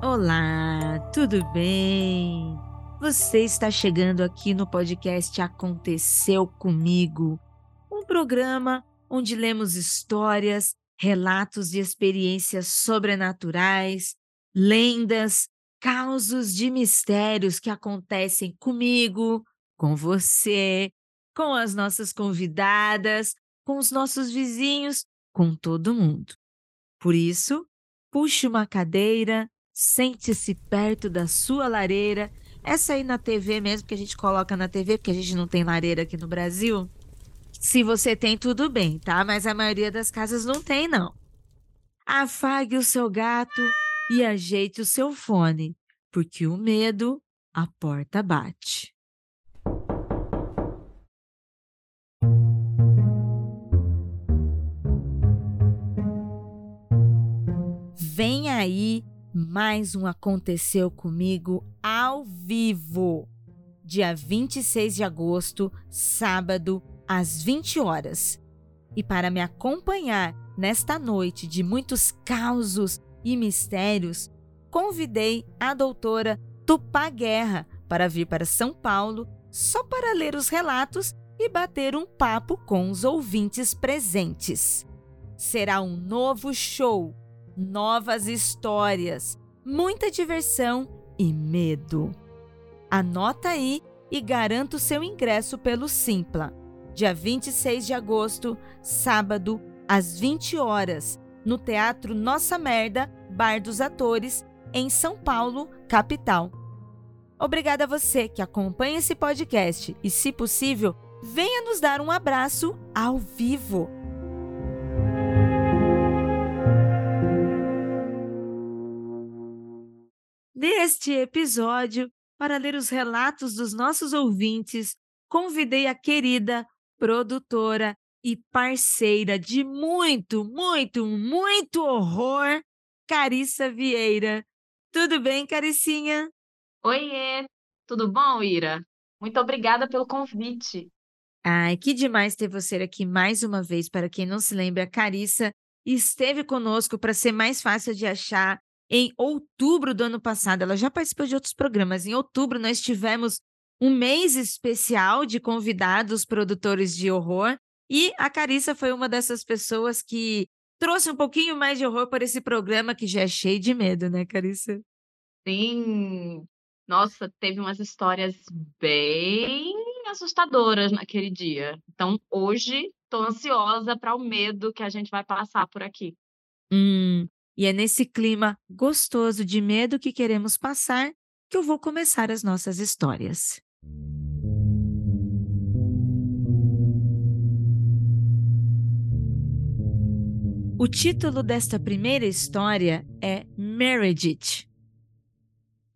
Olá, tudo bem? Você está chegando aqui no podcast Aconteceu Comigo, um programa onde lemos histórias, relatos de experiências sobrenaturais, lendas, causos de mistérios que acontecem comigo, com você, com as nossas convidadas, com os nossos vizinhos, com todo mundo. Por isso, puxe uma cadeira, sente-se perto da sua lareira, essa aí na TV mesmo que a gente coloca na TV, porque a gente não tem lareira aqui no Brasil. Se você tem, tudo bem, tá? Mas a maioria das casas não tem, não. Afague o seu gato e ajeite o seu fone, porque o medo, a porta bate. Vem aí mais um Aconteceu Comigo ao vivo, dia 26 de agosto, sábado, às 20 horas. E para me acompanhar nesta noite de muitos causos e mistérios, convidei a doutora Tupá Guerra para vir para São Paulo só para ler os relatos e bater um papo com os ouvintes presentes. Será um novo show, novas histórias, muita diversão e medo. Anota aí e garanta o seu ingresso pelo Simpla, dia 26 de agosto, sábado, às 20 horas, no Teatro Nossa Merda, Bar dos Atores, em São Paulo, capital. Obrigada a você que acompanha esse podcast e, se possível, venha nos dar um abraço ao vivo. Neste episódio, para ler os relatos dos nossos ouvintes, convidei a querida produtora e parceira de muito, muito, muito horror, Carissa Vieira. Tudo bem, Caricinha? Oiê, tudo bom, Ira? Muito obrigada pelo convite. Ai, que demais ter você aqui mais uma vez. Para quem não se lembra, a Carissa esteve conosco para ser mais fácil de achar em outubro do ano passado. Ela já participou de outros programas. Em outubro, nós tivemos um mês especial de convidados produtores de horror. E a Carissa foi uma dessas pessoas que trouxe um pouquinho mais de horror para esse programa que já é cheio de medo, né, Carissa? Sim. Nossa, teve umas histórias bem assustadoras naquele dia. Então, hoje, estou ansiosa para o medo que a gente vai passar por aqui. Hum, e é nesse clima gostoso de medo que queremos passar que eu vou começar as nossas histórias. O título desta primeira história é Meredith.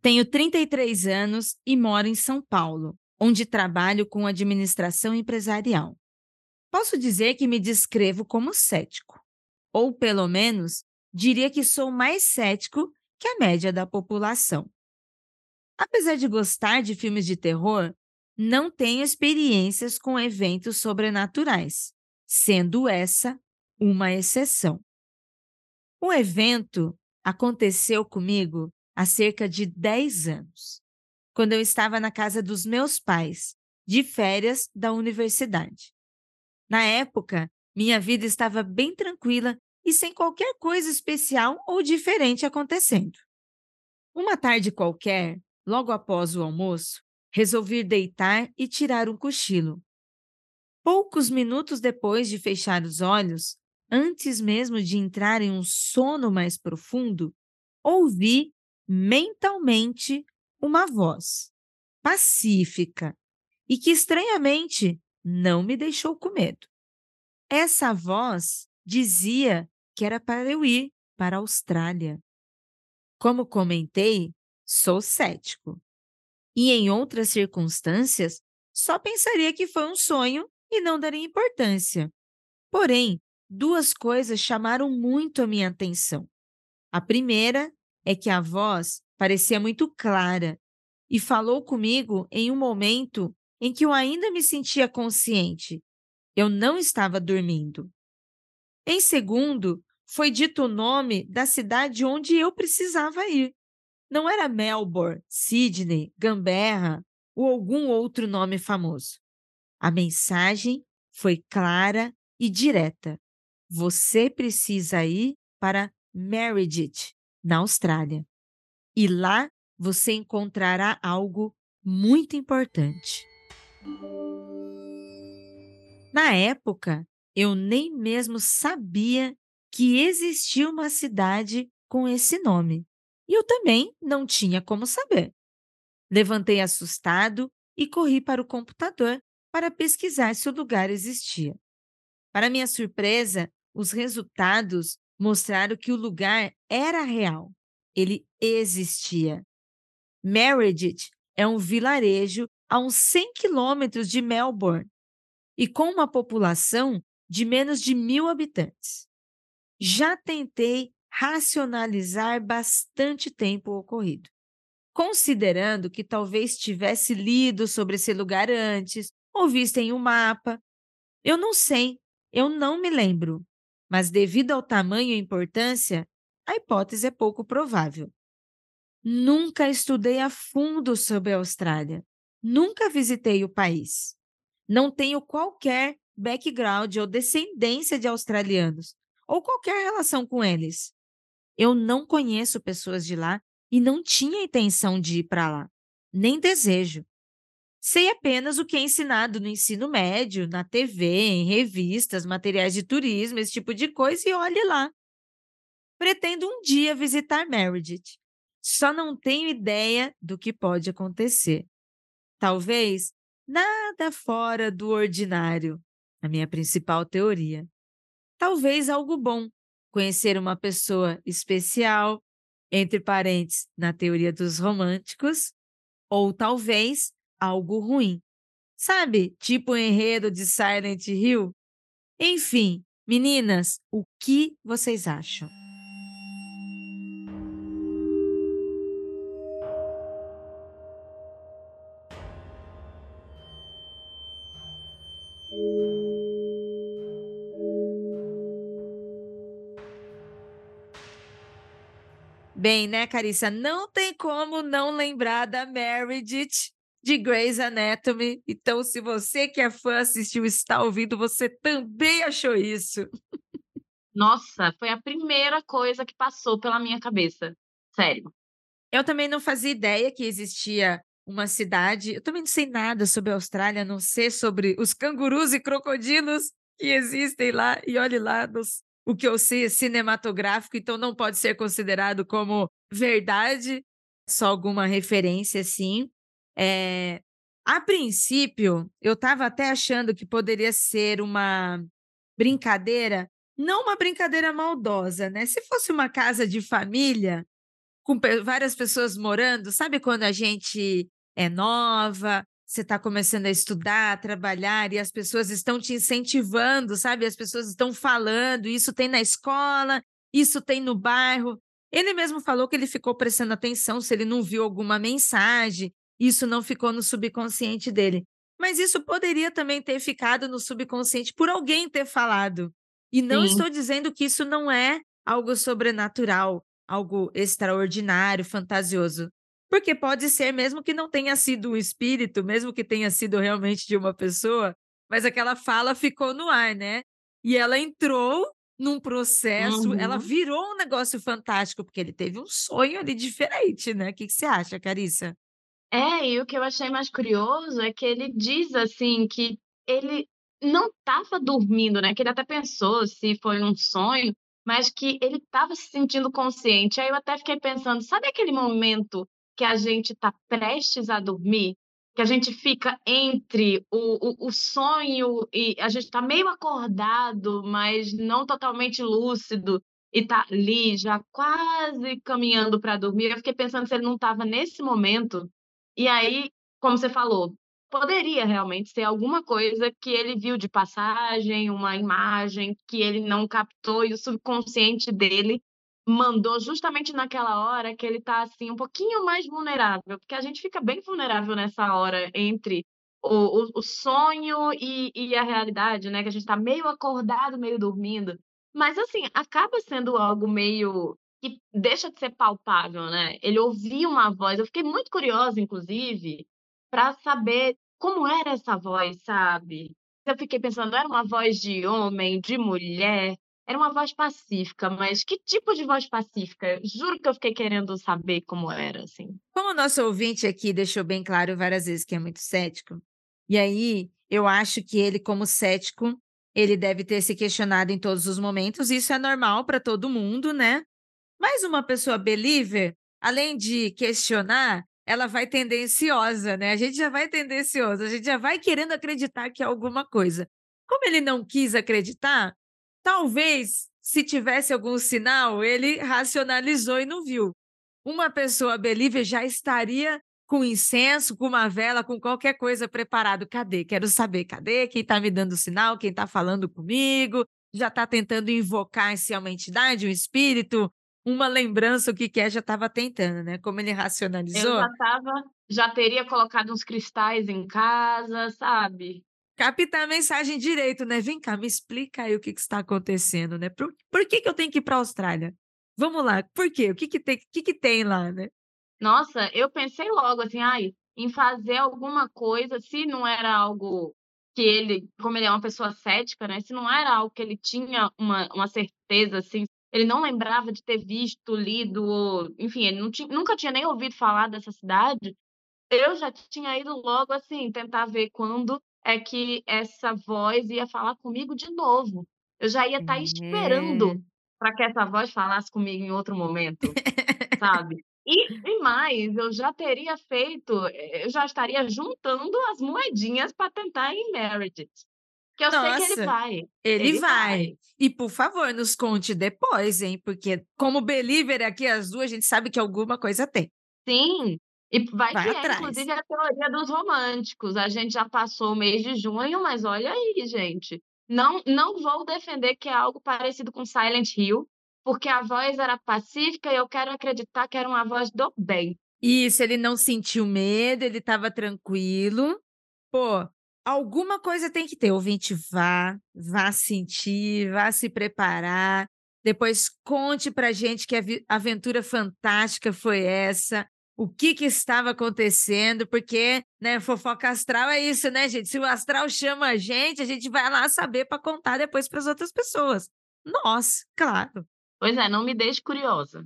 Tenho 33 anos e moro em São Paulo, onde trabalho com administração empresarial. Posso dizer que me descrevo como cético, ou pelo menos diria que sou mais cético que a média da população. Apesar de gostar de filmes de terror, não tenho experiências com eventos sobrenaturais, sendo essa uma exceção. O evento aconteceu comigo há cerca de 10 anos, quando eu estava na casa dos meus pais, de férias da universidade. Na época, minha vida estava bem tranquila e sem qualquer coisa especial ou diferente acontecendo. Uma tarde qualquer, logo após o almoço, resolvi deitar e tirar um cochilo. Poucos minutos depois de fechar os olhos, antes mesmo de entrar em um sono mais profundo, ouvi mentalmente uma voz pacífica e que estranhamente não me deixou com medo. Essa voz dizia que era para eu ir para a Austrália. Como comentei, sou cético. E em outras circunstâncias, só pensaria que foi um sonho e não daria importância. Porém, duas coisas chamaram muito a minha atenção. A primeira é que a voz parecia muito clara e falou comigo em um momento em que eu ainda me sentia consciente. Eu não estava dormindo. Em segundo, foi dito o nome da cidade onde eu precisava ir. Não era Melbourne, Sydney, Canberra ou algum outro nome famoso. A mensagem foi clara e direta. Você precisa ir para Meredith, na Austrália. E lá você encontrará algo muito importante. Na época, eu nem mesmo sabia que existia uma cidade com esse nome. E eu também não tinha como saber. Levantei assustado e corri para o computador para pesquisar se o lugar existia. Para minha surpresa, os resultados mostraram que o lugar era real. Ele existia. Meredith é um vilarejo a uns 100 quilômetros de Melbourne e com uma população de menos de mil habitantes. Já tentei racionalizar bastante tempo o ocorrido, considerando que talvez tivesse lido sobre esse lugar antes ou visto em um mapa. Eu não sei, eu não me lembro, mas devido ao tamanho e importância, a hipótese é pouco provável. Nunca estudei a fundo sobre a Austrália, nunca visitei o país. Não tenho qualquer background ou descendência de australianos, ou qualquer relação com eles. Eu não conheço pessoas de lá e não tinha intenção de ir para lá, nem desejo. Sei apenas o que é ensinado no ensino médio, na TV, em revistas, materiais de turismo, esse tipo de coisa, e olhe lá. Pretendo um dia visitar Meredith. Só não tenho ideia do que pode acontecer. Talvez nada fora do ordinário, a minha principal teoria. Talvez algo bom, conhecer uma pessoa especial, entre parentes, na teoria dos românticos, ou talvez algo ruim. Sabe, tipo o enredo de Silent Hill? Enfim, meninas, o que vocês acham? Bem, né, Carissa? Não tem como não lembrar da Meredith de Grey's Anatomy. Então, se você que é fã assistiu e está ouvindo, você também achou isso. Nossa, foi a primeira coisa que passou pela minha cabeça. Sério. Eu também não fazia ideia que existia uma cidade. Eu também não sei nada sobre a Austrália, a não sei sobre os cangurus e crocodilos que existem lá. E olhe lá nos o que eu sei é cinematográfico, então não pode ser considerado como verdade, só alguma referência, assim. É, a princípio, eu estava até achando que poderia ser uma brincadeira, não uma brincadeira maldosa, né? Se fosse uma casa de família, com várias pessoas morando, sabe quando a gente é nova, você está começando a estudar, a trabalhar e as pessoas estão te incentivando, sabe? As pessoas estão falando, isso tem na escola, isso tem no bairro. Ele mesmo falou que ele ficou prestando atenção se ele não viu alguma mensagem, isso não ficou no subconsciente dele. Mas isso poderia também ter ficado no subconsciente por alguém ter falado. E não Sim. estou dizendo que isso não é algo sobrenatural, algo extraordinário, fantasioso. Porque pode ser mesmo que não tenha sido um espírito, mesmo que tenha sido realmente de uma pessoa, mas aquela fala ficou no ar, né. E ela entrou num processo, ela Uhum. virou um negócio fantástico, porque ele teve um sonho ali diferente, né. Que que você acha, Carissa? É, e o que eu achei mais curioso é que ele diz, assim, que ele não estava dormindo, né, que ele até pensou se foi um sonho, mas que ele estava se sentindo consciente. Aí eu até fiquei pensando, sabe aquele momento que a gente está prestes a dormir, que a gente fica entre o o o sonho e a gente está meio acordado, mas não totalmente lúcido, e está ali já quase caminhando para dormir. Eu fiquei pensando se ele não estava nesse momento, e aí, como você falou, poderia realmente ser alguma coisa que ele viu de passagem, uma imagem que ele não captou e o subconsciente dele Mandou justamente naquela hora que ele tá, assim, um pouquinho mais vulnerável, porque a gente fica bem vulnerável nessa hora entre o o o sonho e e a realidade, né, que a gente tá meio acordado, meio dormindo. Mas, assim, acaba sendo algo meio que deixa de ser palpável, né. Ele ouvia uma voz, eu fiquei muito curiosa, inclusive, pra saber como era essa voz, sabe. Eu fiquei pensando, era uma voz de homem, de mulher? Era uma voz pacífica, mas que tipo de voz pacífica? Juro que eu fiquei querendo saber como era, assim. Como o nosso ouvinte aqui deixou bem claro várias vezes que é muito cético, e aí eu acho que ele, como cético, ele deve ter se questionado em todos os momentos, isso é normal para todo mundo, né. Mas uma pessoa believer, além de questionar, ela vai tendenciosa, né, a gente já vai tendencioso, a gente já vai querendo acreditar que é alguma coisa. Como ele não quis acreditar, talvez, se tivesse algum sinal, ele racionalizou e não viu. Uma pessoa believer já estaria com incenso, com uma vela, com qualquer coisa preparado. "Cadê? Quero saber, cadê quem está me dando sinal, quem está falando comigo?", já está tentando invocar se é uma entidade, um espírito, uma lembrança, o que que é, já estava tentando, né. Como ele Eu já racionalizou estava já teria colocado uns cristais em casa, sabe. Captar a mensagem direito, né, "Vem cá, me explica aí o que que está acontecendo, né, por por que que eu tenho que ir pra Austrália? Vamos lá, por quê? O que que tem que que tem lá, né?". Nossa, eu pensei logo assim: "Ai, em fazer alguma coisa", se não era algo que ele como ele é uma pessoa cética, né, se não era algo que ele tinha uma uma certeza, assim, ele não lembrava de ter visto, lido ou, enfim, ele não tin nunca tinha nem ouvido falar dessa cidade, eu já tinha ido logo, assim, tentar ver quando é que essa voz ia falar comigo de novo. Eu já ia estar esperando É. pra que essa voz falasse comigo em outro momento, sabe. E e mais, eu já teria feito eh, eu já estaria juntando as moedinhas pra tentar em Meredith, que eu sei que ele Nossa, vai, ele ele vai. vai. E por favor, nos conte depois, hein, porque como believer aqui as 2, a gente sabe que alguma coisa tem. Sim, e vai Vai que é atrás. inclusive a teoria dos românticos, a gente já passou o mês de junho, mas olha aí gente, não não vou defender que é algo parecido com Silent Hill, porque a voz era pacífica e eu quero acreditar que era uma voz do bem. Isso, ele não sentiu medo, ele estava tranquilo. Pô, alguma coisa tem que ter, ouvinte, vá, vá sentir, vá se preparar, depois conte pra gente que aventura fantástica foi essa, o que que estava acontecendo, porque, né, fofoca astral é isso, né, gente, se o astral chama a gente, a gente vai lá saber pra contar depois para as outras pessoas. Nós, claro. Pois é, não me deixe curiosa.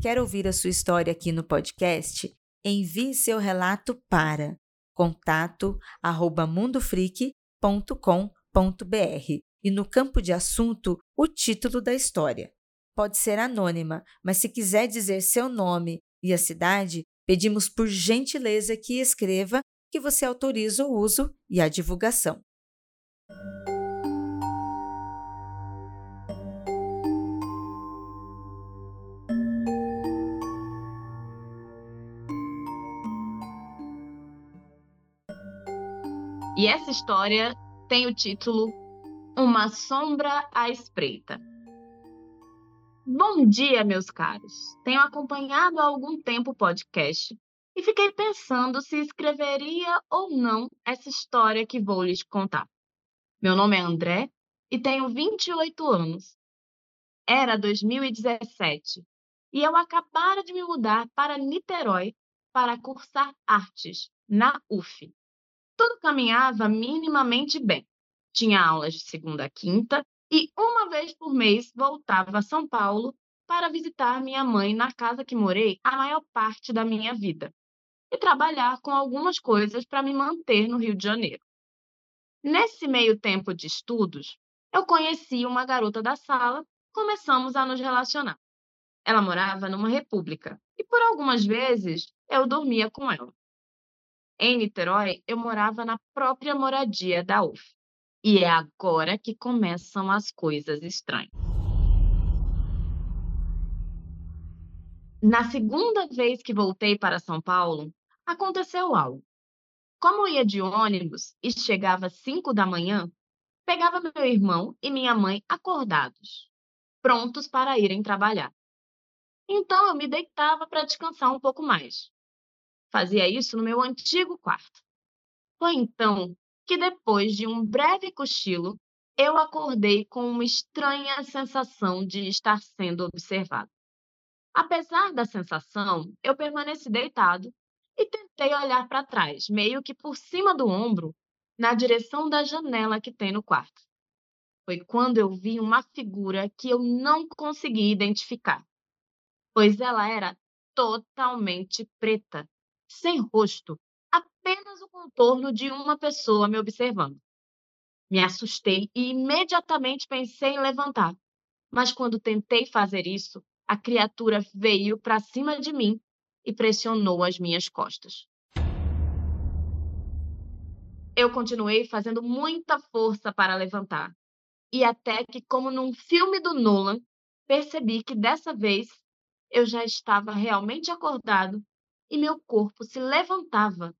Quer ouvir a sua história aqui no podcast? Envie seu relato para contato@mundofreak.com.br e no campo de assunto, o título da história. Pode ser anônima, mas se quiser dizer seu nome e a cidade, pedimos por gentileza que escreva, que você autoriza o uso e a divulgação. E essa história tem o título Uma sombra à espreita. Bom dia, meus caros. Tenho acompanhado há algum tempo o podcast e fiquei pensando se escreveria ou não essa história que vou lhes contar. Meu nome é André e tenho 28 anos. Era 2017 e eu acabara de me mudar para Niterói para cursar artes na UF. Tudo caminhava minimamente bem. Tinha aulas de segunda a quinta e uma vez por mês voltava a São Paulo para visitar minha mãe na casa que morei a maior parte da minha vida e trabalhar com algumas coisas para me manter no Rio de Janeiro. Nesse meio tempo de estudos, eu conheci uma garota da sala, começamos a nos relacionar. Ela morava numa república e por algumas vezes eu dormia com ela. Em Niterói, eu morava na própria moradia da UF. E é agora que começam as coisas estranhas. Na segunda vez que voltei para São Paulo, aconteceu algo. Como ia de ônibus e chegava às 5h, pegava meu irmão e minha mãe acordados, prontos para irem trabalhar. Então eu me deitava para descansar um pouco mais. Fazia isso no meu antigo quarto. Foi então que depois de um breve cochilo, eu acordei com uma estranha sensação de estar sendo observado. Apesar da sensação, eu permaneci deitado e tentei olhar para trás, meio que por cima do ombro, na direção da janela que tem no quarto. Foi quando eu vi uma figura que eu não consegui identificar, pois ela era totalmente preta, sem rosto, contorno de uma pessoa me observando. Me assustei e imediatamente pensei em levantar, mas quando tentei fazer isso, a criatura veio para cima de mim e pressionou as minhas costas. Eu continuei fazendo muita força para levantar, e até que, como num filme do Nolan, percebi que dessa vez eu já estava realmente acordado e meu corpo se levantava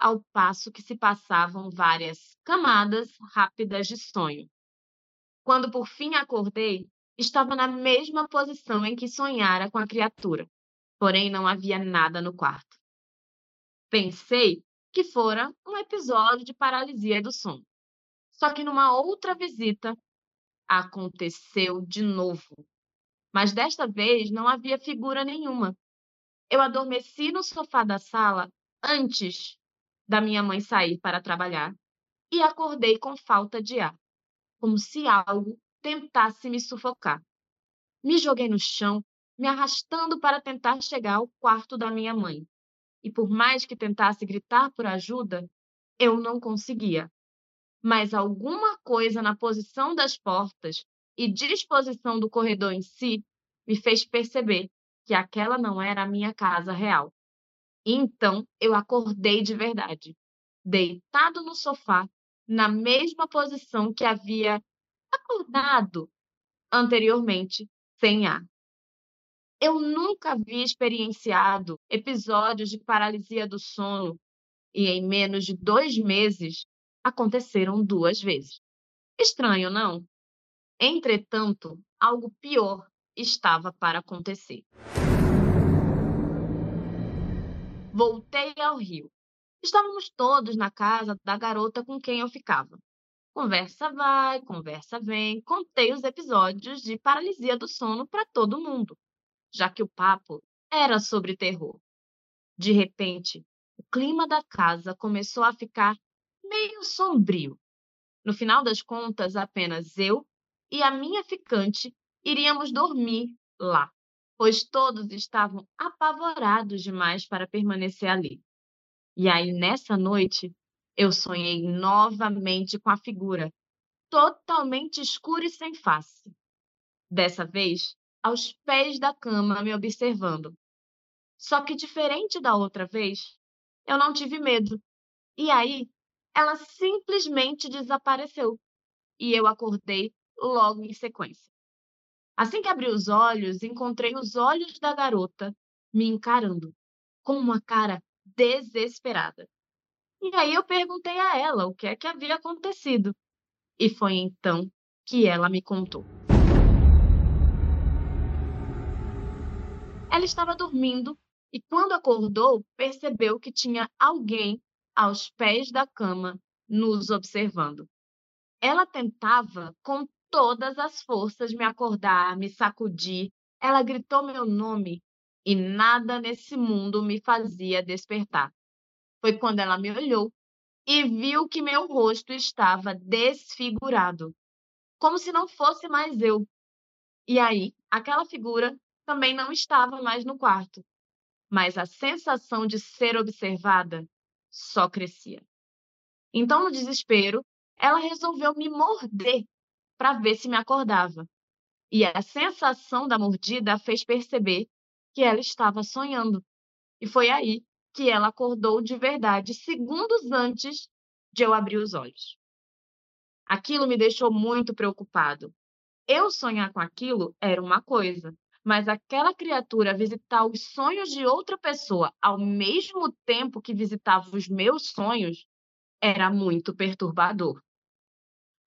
ao passo que se passavam várias camadas rápidas de sonho. Quando por fim acordei, estava na mesma posição em que sonhara com a criatura, porém não havia nada no quarto. Pensei que fora um episódio de paralisia do sono. Só que numa outra visita aconteceu de novo. Mas desta vez não havia figura nenhuma. Eu adormeci no sofá da sala antes da minha mãe sair para trabalhar e acordei com falta de ar, como se algo tentasse me sufocar. Me joguei no chão, me arrastando para tentar chegar ao quarto da minha mãe. E por mais que tentasse gritar por ajuda, eu não conseguia. Mas alguma coisa na posição das portas e disposição do corredor em si me fez perceber que aquela não era a minha casa real. Então eu acordei de verdade, deitado no sofá, na mesma posição que havia acordado anteriormente, sem ar. Eu nunca havia experienciado episódios de paralisia do sono e em menos de dois meses aconteceram duas vezes. Estranho, não? Entretanto, algo pior estava para acontecer. Voltei ao Rio. Estávamos todos na casa da garota com quem eu ficava. Conversa vai, conversa vem. Contei os episódios de paralisia do sono para todo mundo, já que o papo era sobre terror. De repente, o clima da casa começou a ficar meio sombrio. No final das contas, apenas eu e a minha ficante iríamos dormir lá pois todos estavam apavorados demais para permanecer ali. E aí, nessa noite, eu sonhei novamente com a figura, totalmente escura e sem face. Dessa vez, aos pés da cama, me observando. Só que, diferente da outra vez, eu não tive medo. E aí, ela simplesmente desapareceu. E eu acordei logo em sequência. Assim que abri os olhos, encontrei os olhos da garota me encarando, com uma cara desesperada. E aí eu perguntei a ela o que é que havia acontecido. E foi então que ela me contou. Ela estava dormindo e, quando acordou, percebeu que tinha alguém aos pés da cama nos observando. Ela tentava, com todas as forças me acordar, me sacudir. Ela gritou meu nome e nada nesse mundo me fazia despertar. Foi quando ela me olhou e viu que meu rosto estava desfigurado, como se não fosse mais eu. E aí, aquela figura também não estava mais no quarto, mas a sensação de ser observada só crescia. Então, no desespero, ela resolveu me morder para ver se me acordava. E a sensação da mordida a fez perceber que ela estava sonhando. E foi aí que ela acordou de verdade, segundos antes de eu abrir os olhos. Aquilo me deixou muito preocupado. Eu sonhar com aquilo era uma coisa, mas aquela criatura visitar os sonhos de outra pessoa ao mesmo tempo que visitava os meus sonhos era muito perturbador.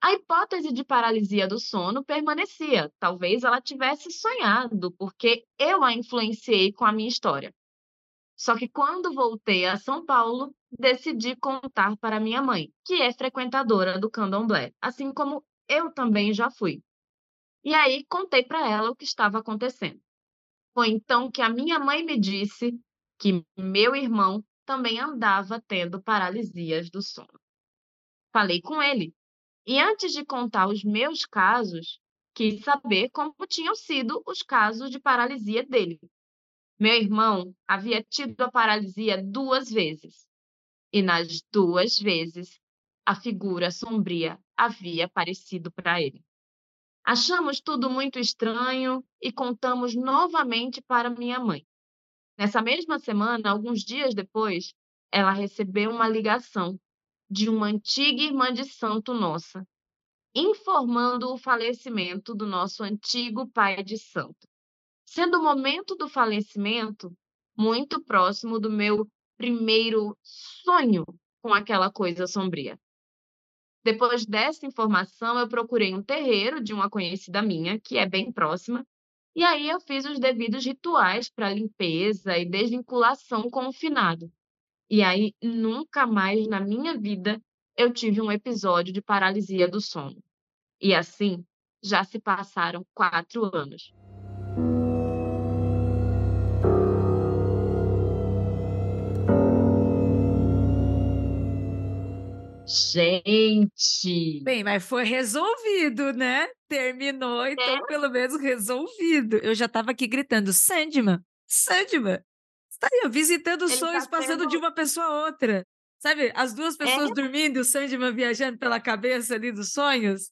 A hipótese de paralisia do sono permanecia. Talvez ela tivesse sonhado, porque eu a influenciei com a minha história. Só que quando voltei a São Paulo, decidi contar para minha mãe, que é frequentadora do candomblé, assim como eu também já fui. E aí contei para ela o que estava acontecendo. Foi então que a minha mãe me disse que meu irmão também andava tendo paralisias do sono. Falei com ele e antes de contar os meus casos, quis saber como tinham sido os casos de paralisia dele. Meu irmão havia tido a paralisia duas vezes, e nas duas vezes a figura sombria havia aparecido para ele. Achamos tudo muito estranho e contamos novamente para minha mãe. Nessa mesma semana, alguns dias depois, ela recebeu uma ligação de uma antiga irmã de santo nossa, informando o falecimento do nosso antigo pai de santo, sendo o momento do falecimento muito próximo do meu primeiro sonho com aquela coisa sombria. Depois dessa informação, eu procurei um terreiro de uma conhecida minha, que é bem próxima, e aí eu fiz os devidos rituais para limpeza e desvinculação com o finado. E aí, nunca mais na minha vida eu tive um episódio de paralisia do sono. E assim, já se passaram quatro anos. Gente! Bem, mas foi resolvido, né? Terminou, então é. pelo menos resolvido. Eu já estava aqui gritando, Sandman, Sandman. Está aí, visitando Ele sonhos, tá passando de uma pessoa a outra. Sabe, as duas pessoas é. dormindo e o Sandman viajando pela cabeça ali dos sonhos.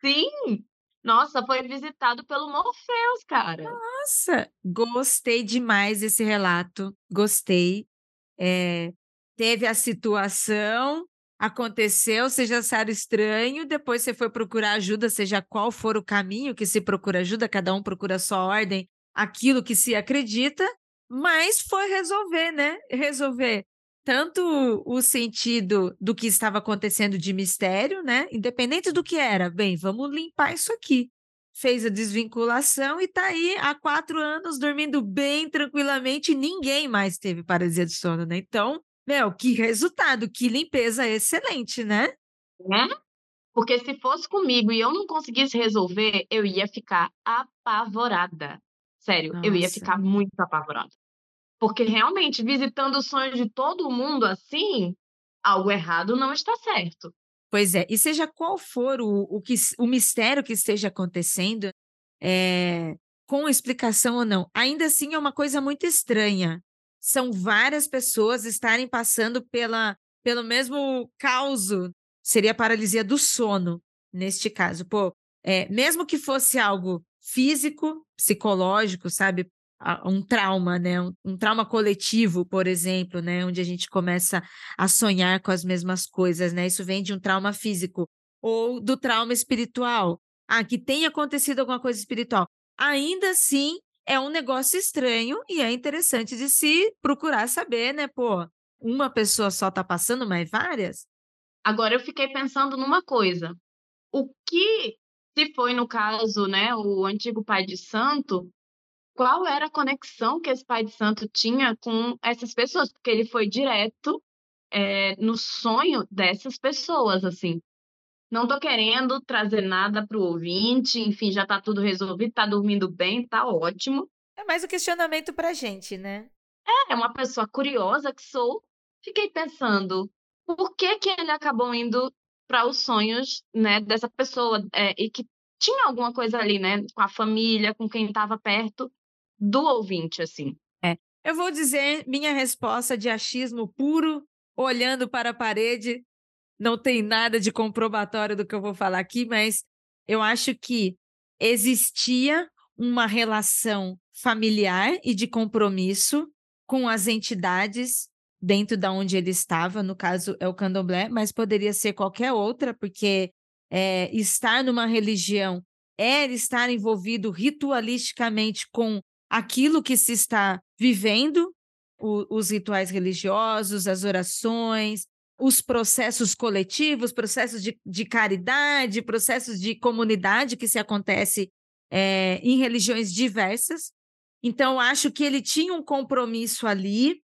Sim! Nossa, foi visitado pelo Morpheus, cara. Nossa, gostei demais desse relato. Gostei. É, teve a situação, aconteceu, você já acharam estranho, depois você foi procurar ajuda, seja qual for o caminho que se procura ajuda, cada um procura a sua ordem, aquilo que se acredita, mas foi resolver, né? Resolver tanto o sentido do que estava acontecendo de mistério, né? Independente do que era, bem, vamos limpar isso aqui. Fez a desvinculação e tá aí há quatro anos dormindo bem tranquilamente, ninguém mais teve paralisia de sono, né? Então, meu, que resultado, que limpeza excelente, né? Né? Porque se fosse comigo e eu não conseguisse resolver, eu ia ficar apavorada. Sério, Nossa. eu ia ficar muito apavorada. Porque realmente, visitando os sonhos de todo mundo assim, algo errado não está certo. Pois é, e seja qual for o, o, que, o mistério que esteja acontecendo, é, com explicação ou não, ainda assim é uma coisa muito estranha são várias pessoas estarem passando pela, pelo mesmo caos, seria a paralisia do sono, neste caso. Pô, é, mesmo que fosse algo físico, psicológico, sabe? Um trauma, né? Um, um, trauma coletivo, por exemplo, né? Onde a gente começa a sonhar com as mesmas coisas, né? Isso vem de um trauma físico ou do trauma espiritual. Ah, que tenha acontecido alguma coisa espiritual. Ainda assim, é um negócio estranho e é interessante de se procurar saber, né? Pô, uma pessoa só tá passando, mas várias? Agora eu fiquei pensando numa coisa. O que se foi no caso, né, o antigo pai de santo, qual era a conexão que esse pai de santo tinha com essas pessoas? Porque ele foi direto é, no sonho dessas pessoas, assim. Não estou querendo trazer nada para o ouvinte, enfim, já está tudo resolvido, está dormindo bem, está ótimo. É mais um questionamento para a gente, né? É, é uma pessoa curiosa que sou. Fiquei pensando, por que que ele acabou indo para os sonhos, né, dessa pessoa é, e que tinha alguma coisa ali, né, com a família, com quem estava perto do ouvinte, assim. É, eu vou dizer minha resposta de achismo puro, olhando para a parede, não tem nada de comprobatório do que eu vou falar aqui, mas eu acho que existia uma relação familiar e de compromisso com as entidades dentro da onde ele estava, no caso é o candomblé, mas poderia ser qualquer outra, porque é, estar numa religião é estar envolvido ritualisticamente com aquilo que se está vivendo, o, os rituais religiosos, as orações, os processos coletivos, processos de, de caridade, processos de comunidade que se acontece é, em religiões diversas. Então, acho que ele tinha um compromisso ali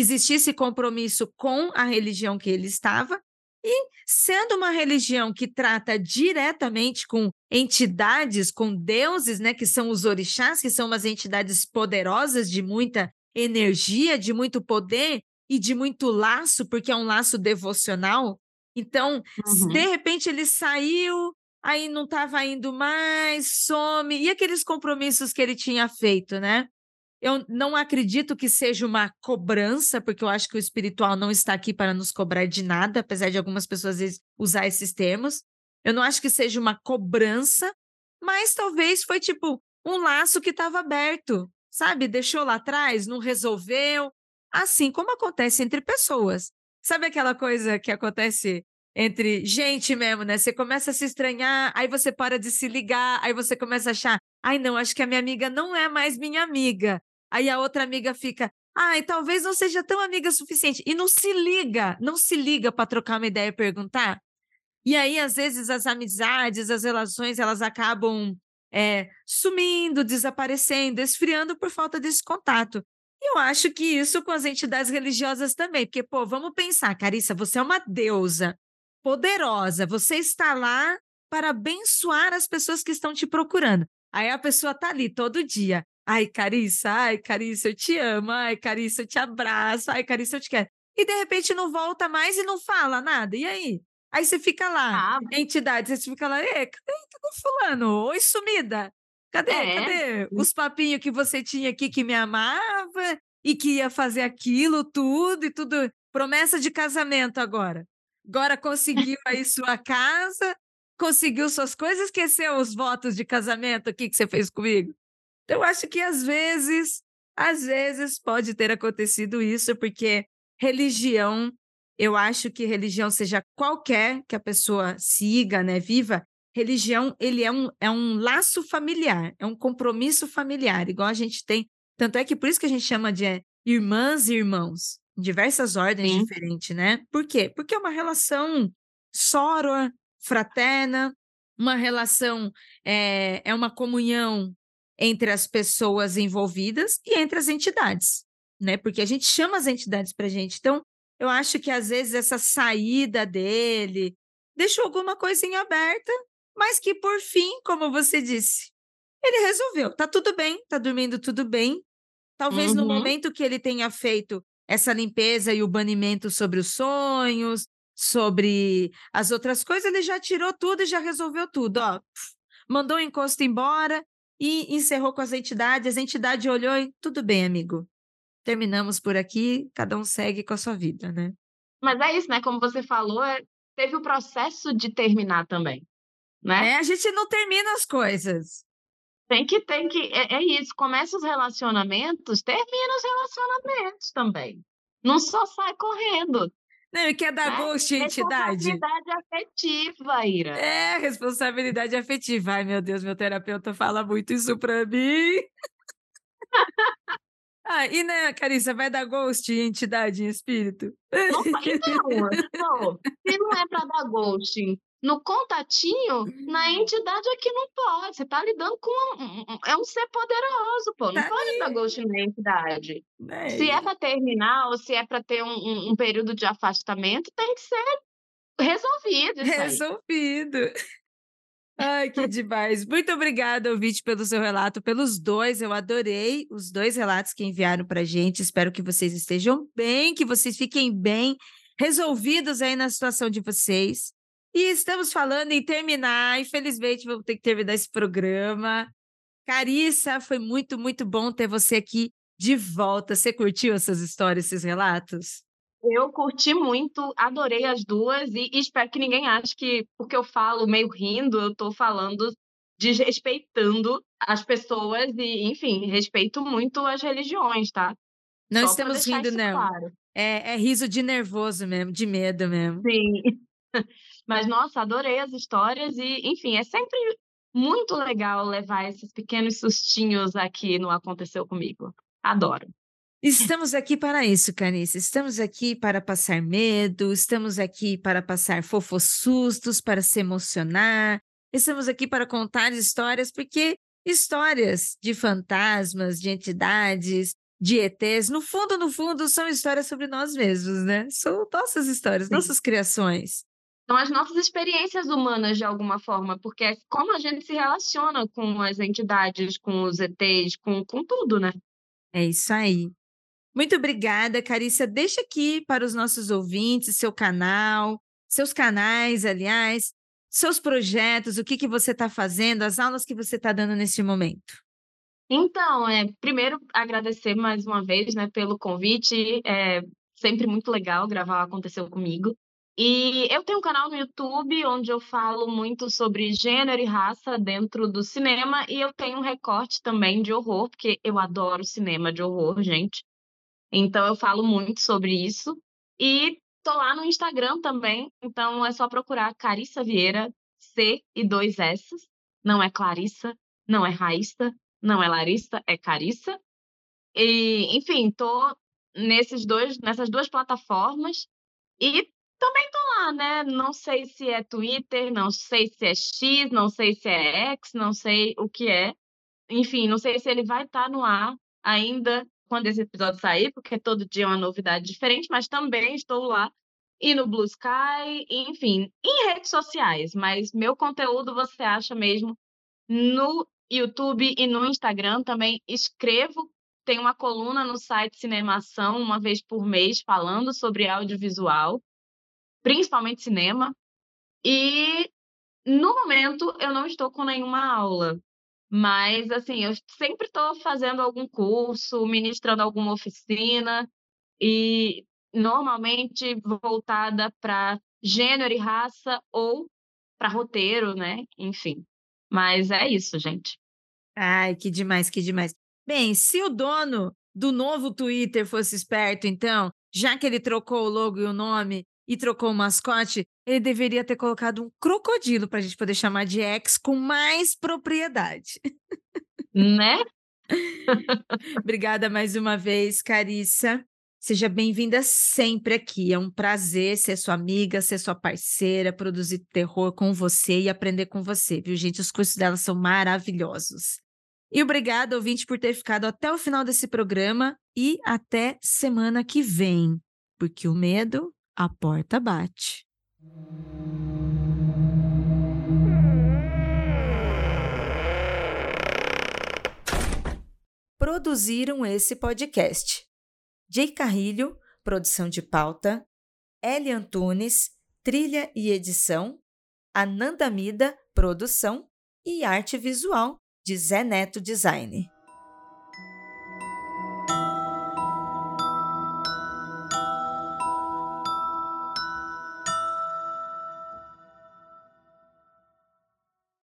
existisse compromisso com a religião que ele estava, e sendo uma religião que trata diretamente com entidades, com deuses, né, que são os orixás, que são umas entidades poderosas de muita energia, de muito poder e de muito laço, porque é um laço devocional. Então, uhum. de repente ele saiu, aí não estava indo mais, some, e aqueles compromissos que ele tinha feito, né? Eu não acredito que seja uma cobrança, porque eu acho que o espiritual não está aqui para nos cobrar de nada, apesar de algumas pessoas às vezes usar esses termos. Eu não acho que seja uma cobrança, mas talvez foi tipo um laço que estava aberto, sabe? Deixou lá atrás, não resolveu. Assim como acontece entre pessoas. Sabe aquela coisa que acontece entre gente mesmo, né? Você começa a se estranhar, aí você para de se ligar, aí você começa a achar, ai não, acho que a minha amiga não é mais minha amiga. Aí a outra amiga fica, ai, talvez não seja tão amiga suficiente. E não se liga, não se liga para trocar uma ideia e perguntar. E aí, às vezes, as amizades, as relações, elas acabam é, sumindo, desaparecendo, esfriando por falta desse contato. E eu acho que isso com as entidades religiosas também, porque, pô, vamos pensar, Carissa, você é uma deusa poderosa, você está lá para abençoar as pessoas que estão te procurando. Aí a pessoa tá ali todo dia. Ai, Carissa, ai, Carissa, eu te amo. Ai, Carissa, eu te abraço. Ai, Carissa, eu te quero. E de repente não volta mais e não fala nada. E aí? Aí você fica lá, ah, entidade, você fica lá, cadê, cadê fulano? Oi, sumida. Cadê, é. cadê os papinhos que você tinha aqui que me amava e que ia fazer aquilo tudo e tudo? Promessa de casamento agora. Agora conseguiu aí sua casa, conseguiu suas coisas, esqueceu os votos de casamento aqui que você fez comigo. Então, eu acho que às vezes, às vezes pode ter acontecido isso, porque religião, eu acho que religião seja qualquer que a pessoa siga, né, viva, religião, ele é um, é um laço familiar, é um compromisso familiar, igual a gente tem, tanto é que por isso que a gente chama de é, irmãs e irmãos, em diversas ordens Sim. diferentes, né? Por quê? Porque é uma relação sórua, fraterna, uma relação, é, é uma comunhão entre as pessoas envolvidas e entre as entidades, né? Porque a gente chama as entidades para gente. Então, eu acho que às vezes essa saída dele deixou alguma coisinha aberta, mas que por fim, como você disse, ele resolveu. Tá tudo bem, tá dormindo tudo bem. Talvez uhum. no momento que ele tenha feito essa limpeza e o banimento sobre os sonhos, sobre as outras coisas, ele já tirou tudo e já resolveu tudo, ó. Mandou o encosto embora, e encerrou com as entidades. A entidade olhou e tudo bem, amigo. Terminamos por aqui, cada um segue com a sua vida, né? Mas é isso, né? Como você falou, é, teve o processo de terminar também, né? É, a gente não termina as coisas. Tem que, tem que, é, é isso. Começa os relacionamentos, termina os relacionamentos também. Não só sai correndo. Não, e quer dar né? ghost em entidade? Responsabilidade afetiva, Ira. É, responsabilidade afetiva. Ai, meu Deus, meu terapeuta fala muito isso pra mim. ah, e né, Carissa, vai dar ghost em entidade, em espírito? Nossa, então, se não é pra dar ghost no contatinho, na uhum. entidade aqui não pode. Você tá lidando com um, é um ser poderoso, pô. Não tá pode aí. dar ghost na entidade. É. Se é para terminar ou se é para ter um, um, um, período de afastamento, tem que ser resolvido. Resolvido. Ai, que demais. Muito obrigada, ouvinte, pelo seu relato, pelos dois. Eu adorei os dois relatos que enviaram para gente. Espero que vocês estejam bem, que vocês fiquem bem, resolvidos aí na situação de vocês. E estamos falando em terminar. Infelizmente, vou ter que terminar esse programa. Carissa, foi muito, muito bom ter você aqui de volta. Você curtiu essas histórias, esses relatos? Eu curti muito, adorei as duas e, e espero que ninguém ache que, porque eu falo meio rindo, eu estou falando desrespeitando as pessoas e, enfim, respeito muito as religiões, tá? Não Só estamos rindo, não. Claro. É, é riso de nervoso mesmo, de medo mesmo. Sim. Mas, nossa, adorei as histórias e, enfim, é sempre muito legal levar esses pequenos sustinhos aqui no Aconteceu Comigo. Adoro. Estamos aqui para isso, Canice. Estamos aqui para passar medo, estamos aqui para passar fofos sustos, para se emocionar. Estamos aqui para contar histórias, porque histórias de fantasmas, de entidades, de ETs, no fundo, no fundo, são histórias sobre nós mesmos, né? São nossas histórias, nossas criações. São as nossas experiências humanas, de alguma forma, porque é como a gente se relaciona com as entidades, com os ETs, com, com tudo, né? É isso aí. Muito obrigada, Carícia. Deixa aqui para os nossos ouvintes seu canal, seus canais, aliás, seus projetos, o que, que você está fazendo, as aulas que você está dando neste momento. Então, é, primeiro agradecer mais uma vez, né, pelo convite. É sempre muito legal gravar Aconteceu Comigo. E eu tenho um canal no YouTube onde eu falo muito sobre gênero e raça dentro do cinema e eu tenho um recorte também de horror, porque eu adoro cinema de horror, gente. Então eu falo muito sobre isso. E tô lá no Instagram também, então é só procurar Carissa Vieira, C e dois S. Não é Clarissa, não é Raíssa, não é Larissa, é Carissa. E, enfim, tô nesses dois, nessas duas plataformas e também tô lá, né? Não sei se é Twitter, não sei se é X, não sei se é X, não sei o que é. Enfim, não sei se ele vai estar tá no ar ainda quando esse episódio sair, porque todo dia é uma novidade diferente, mas também estou lá e no Blue Sky, enfim, em redes sociais, mas meu conteúdo você acha mesmo no YouTube e no Instagram também escrevo. Tem uma coluna no site Cinemação, uma vez por mês, falando sobre audiovisual, principalmente cinema. E no momento eu não estou com nenhuma aula, mas assim, eu sempre estou fazendo algum curso, ministrando alguma oficina e normalmente voltada para gênero e raça ou para roteiro, né? Enfim. Mas é isso, gente. Ai, que demais, que demais. Bem, se o dono do novo Twitter fosse esperto, então, já que ele trocou o logo e o nome e trocou o mascote, ele deveria ter colocado um crocodilo para a gente poder chamar de X com mais propriedade. Né? Obrigada mais uma vez, Carissa. Seja bem-vinda sempre aqui. É um prazer ser sua amiga, ser sua parceira, produzir terror com você e aprender com você, viu, gente? Os cursos dela são maravilhosos. E obrigada, ouvinte, por ter ficado até o final desse programa e até semana que vem, porque o medo, a porta bate. Produziram esse podcast Jay Carrilho, produção de pauta, Eli Antunes, trilha e edição, Ananda Mida, produção e arte visual de Zé Neto Design.